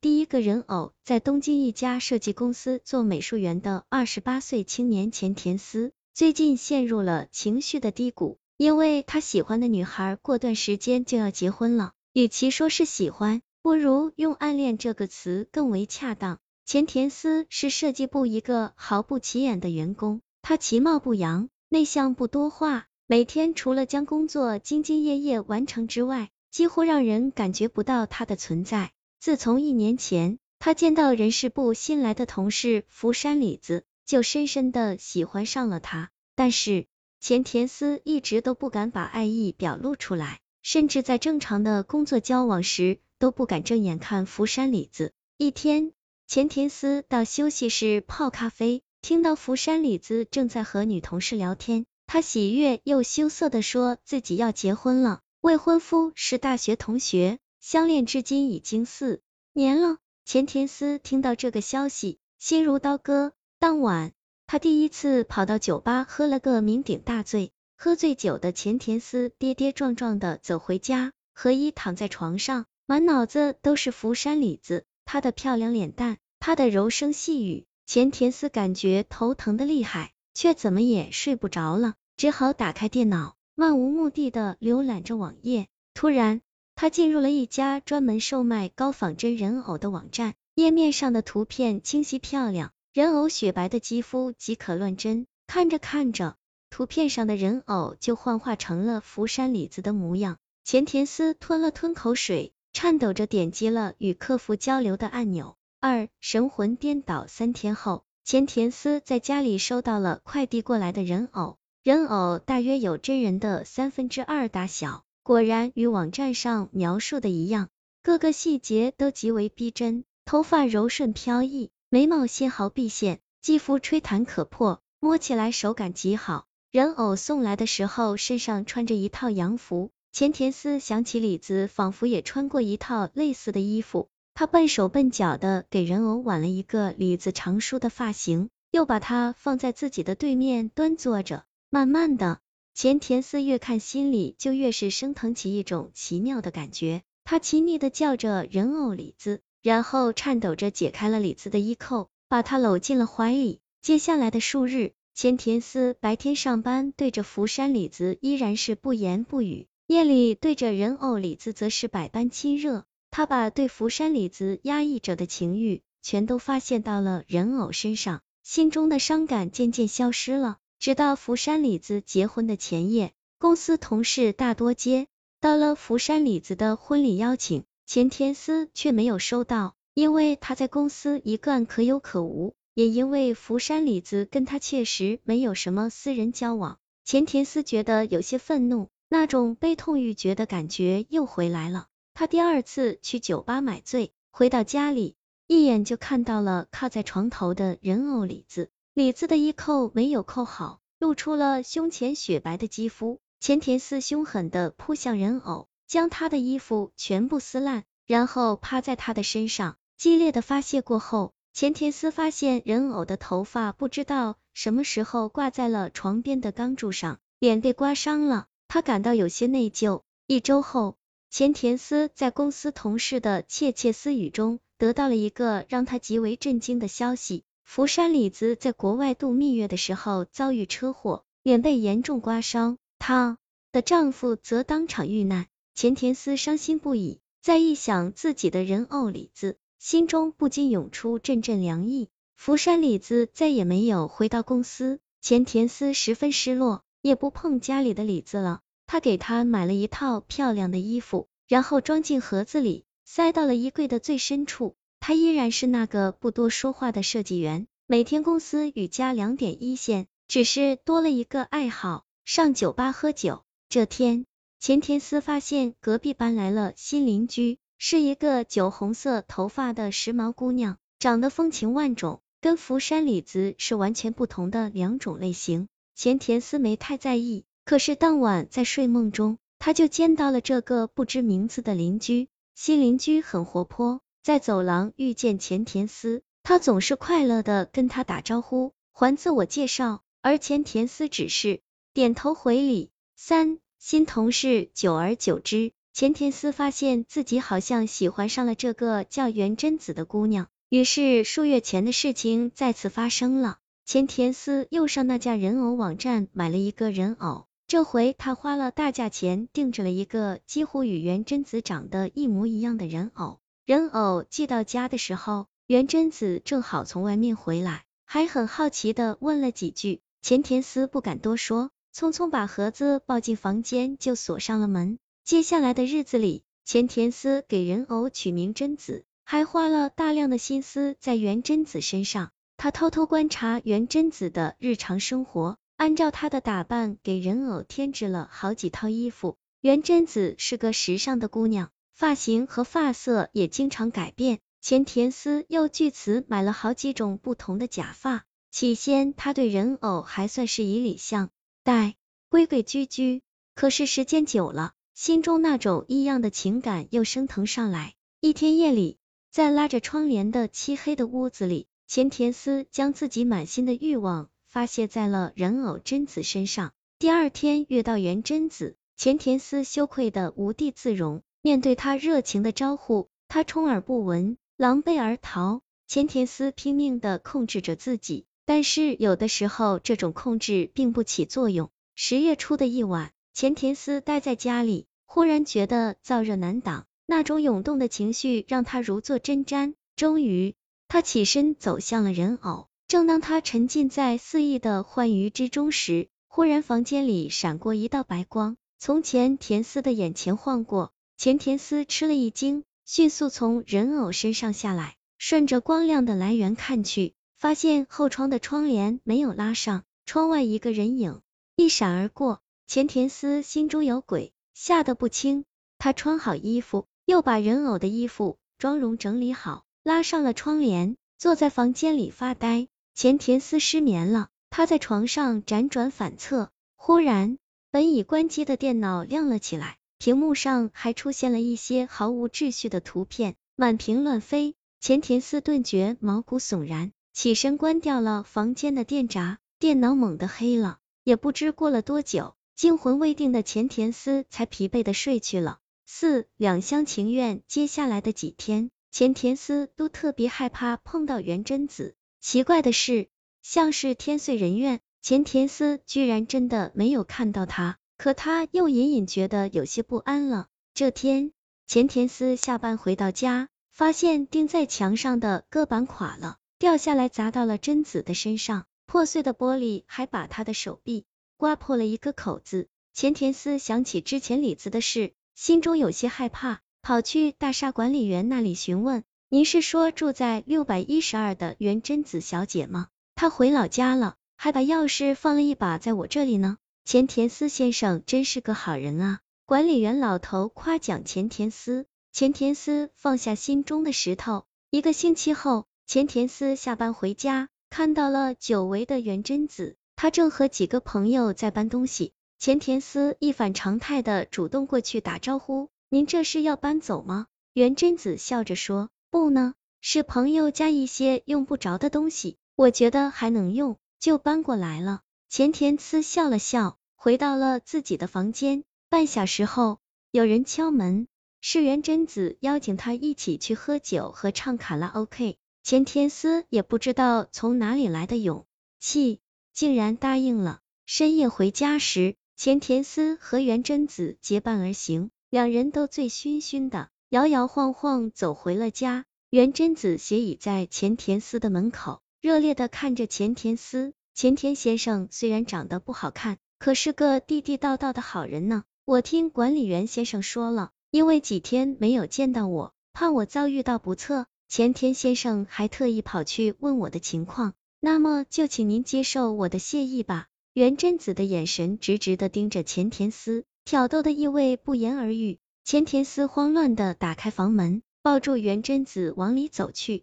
第一个人偶，在东京一家设计公司做美术员的二十八岁青年前田思，最近陷入了情绪的低谷，因为他喜欢的女孩过段时间就要结婚了。与其说是喜欢，不如用暗恋这个词更为恰当。前田思是设计部一个毫不起眼的员工，他其貌不扬，内向不多话，每天除了将工作兢兢业业完成之外，几乎让人感觉不到他的存在。自从一年前，他见到人事部新来的同事福山里子，就深深的喜欢上了他。但是前田思一直都不敢把爱意表露出来，甚至在正常的工作交往时都不敢正眼看福山里子。一天，前田思到休息室泡咖啡，听到福山里子正在和女同事聊天，他喜悦又羞涩的说自己要结婚了，未婚夫是大学同学。相恋至今已经四年了。钱田思听到这个消息，心如刀割。当晚，他第一次跑到酒吧喝了个酩酊大醉。喝醉酒的钱田思跌跌撞撞的走回家，何一躺在床上，满脑子都是福山里子，她的漂亮脸蛋，她的柔声细语。钱田思感觉头疼的厉害，却怎么也睡不着了，只好打开电脑，漫无目的的浏览着网页。突然，他进入了一家专门售卖高仿真人偶的网站，页面上的图片清晰漂亮，人偶雪白的肌肤即可乱真。看着看着，图片上的人偶就幻化成了福山里子的模样。钱田思吞了吞口水，颤抖着点击了与客服交流的按钮。二神魂颠倒三天后，钱田思在家里收到了快递过来的人偶，人偶大约有真人的三分之二大小。果然与网站上描述的一样，各个细节都极为逼真，头发柔顺飘逸，眉毛纤毫毕现，肌肤吹弹可破，摸起来手感极好。人偶送来的时候身上穿着一套洋服，钱田思想起李子仿佛也穿过一套类似的衣服，他笨手笨脚的给人偶挽了一个李子长梳的发型，又把它放在自己的对面端坐着，慢慢的。前田思越看，心里就越是升腾起一种奇妙的感觉。他亲昵的叫着人偶李子，然后颤抖着解开了李子的衣扣，把他搂进了怀里。接下来的数日，前田思白天上班对着福山李子依然是不言不语，夜里对着人偶李子则是百般亲热。他把对福山李子压抑着的情欲全都发泄到了人偶身上，心中的伤感渐渐消失了。直到福山里子结婚的前夜，公司同事大多接到了福山里子的婚礼邀请，钱田思却没有收到，因为他在公司一贯可有可无，也因为福山里子跟他确实没有什么私人交往，钱田思觉得有些愤怒，那种悲痛欲绝的感觉又回来了。他第二次去酒吧买醉，回到家里，一眼就看到了靠在床头的人偶李子。李子的衣扣没有扣好，露出了胸前雪白的肌肤。前田思凶狠的扑向人偶，将他的衣服全部撕烂，然后趴在他的身上，激烈的发泄过后，前田思发现人偶的头发不知道什么时候挂在了床边的钢柱上，脸被刮伤了，他感到有些内疚。一周后，前田思在公司同事的窃窃私语中，得到了一个让他极为震惊的消息。福山里子在国外度蜜月的时候遭遇车祸，脸被严重刮伤，她的丈夫则当场遇难。前田思伤心不已，再一想自己的人偶里子，心中不禁涌出阵阵凉意。福山里子再也没有回到公司，前田思十分失落，也不碰家里的里子了。他给他买了一套漂亮的衣服，然后装进盒子里，塞到了衣柜的最深处。他依然是那个不多说话的设计员，每天公司与家两点一线，只是多了一个爱好，上酒吧喝酒。这天，钱田思发现隔壁搬来了新邻居，是一个酒红色头发的时髦姑娘，长得风情万种，跟福山里子是完全不同的两种类型。钱田思没太在意，可是当晚在睡梦中，他就见到了这个不知名字的邻居。新邻居很活泼。在走廊遇见钱田思，他总是快乐的跟他打招呼，还自我介绍，而钱田思只是点头回礼。三新同事，久而久之，钱田思发现自己好像喜欢上了这个叫袁贞子的姑娘，于是数月前的事情再次发生了。钱田思又上那家人偶网站买了一个人偶，这回他花了大价钱定制了一个几乎与袁贞子长得一模一样的人偶。人偶寄到家的时候，袁真子正好从外面回来，还很好奇的问了几句。钱田思不敢多说，匆匆把盒子抱进房间就锁上了门。接下来的日子里，钱田思给人偶取名贞子，还花了大量的心思在袁真子身上。他偷偷观察袁真子的日常生活，按照她的打扮给人偶添置了好几套衣服。袁真子是个时尚的姑娘，发型和发色也经常改变。前田思又据此买了好几种不同的假发。起先他对人偶还算是以礼相待，规规矩矩。可是时间久了，心中那种异样的情感又升腾上来。一天夜里，在拉着窗帘的漆黑的屋子里。前田思将自己满心的欲望发泄在了人偶贞子身上。第二天遇到袁贞子，前田思羞愧的无地自容。面对他热情的招呼，他充耳不闻，狼狈而逃。前田思拼命的控制着自己，但是有的时候这种控制并不起作用。十月初的一晚，前田思待在家里，忽然觉得燥热难挡，那种涌动的情绪让他如坐针毡。终于。他起身走向了人偶，正当他沉浸在肆意的欢愉之中时，忽然房间里闪过一道白光，从前田思的眼前晃过。前田思吃了一惊，迅速从人偶身上下来，顺着光亮的来源看去，发现后窗的窗帘没有拉上，窗外一个人影一闪而过。前田思心中有鬼，吓得不轻。他穿好衣服，又把人偶的衣服、妆容整理好。拉上了窗帘，坐在房间里发呆。前田思失眠了，他在床上辗转反侧。忽然，本已关机的电脑亮了起来，屏幕上还出现了一些毫无秩序的图片，满屏乱飞。钱田思顿觉毛骨悚然，起身关掉了房间的电闸，电脑猛地黑了。也不知过了多久，惊魂未定的钱田思才疲惫的睡去了。四两厢情愿，接下来的几天。钱田思都特别害怕碰到元贞子。奇怪的是，像是天遂人愿，钱田思居然真的没有看到他。可他又隐隐觉得有些不安了。这天，钱田思下班回到家，发现钉在墙上的搁板垮了，掉下来砸到了贞子的身上，破碎的玻璃还把他的手臂刮破了一个口子。钱田思想起之前李子的事，心中有些害怕。跑去大厦管理员那里询问，您是说住在六百一十二的袁贞子小姐吗？她回老家了，还把钥匙放了一把在我这里呢。钱田思先生真是个好人啊！管理员老头夸奖钱田思。钱田思放下心中的石头。一个星期后，钱田思下班回家，看到了久违的袁贞子，他正和几个朋友在搬东西。钱田思一反常态的主动过去打招呼。您这是要搬走吗？袁贞子笑着说，不呢，是朋友家一些用不着的东西，我觉得还能用，就搬过来了。前田思笑了笑，回到了自己的房间。半小时后，有人敲门，是袁贞子邀请他一起去喝酒和唱卡拉 OK。前田思也不知道从哪里来的勇气，竟然答应了。深夜回家时，前田思和袁贞子结伴而行。两人都醉醺醺的，摇摇晃晃走回了家。袁贞子斜倚在前田思的门口，热烈的看着前田思。前田先生虽然长得不好看，可是个地地道道的好人呢。我听管理员先生说了，因为几天没有见到我，怕我遭遇到不测，前田先生还特意跑去问我的情况。那么就请您接受我的谢意吧。袁贞子的眼神直直的盯着前田思。挑逗的意味不言而喻。前田思慌乱的打开房门，抱住袁贞子往里走去。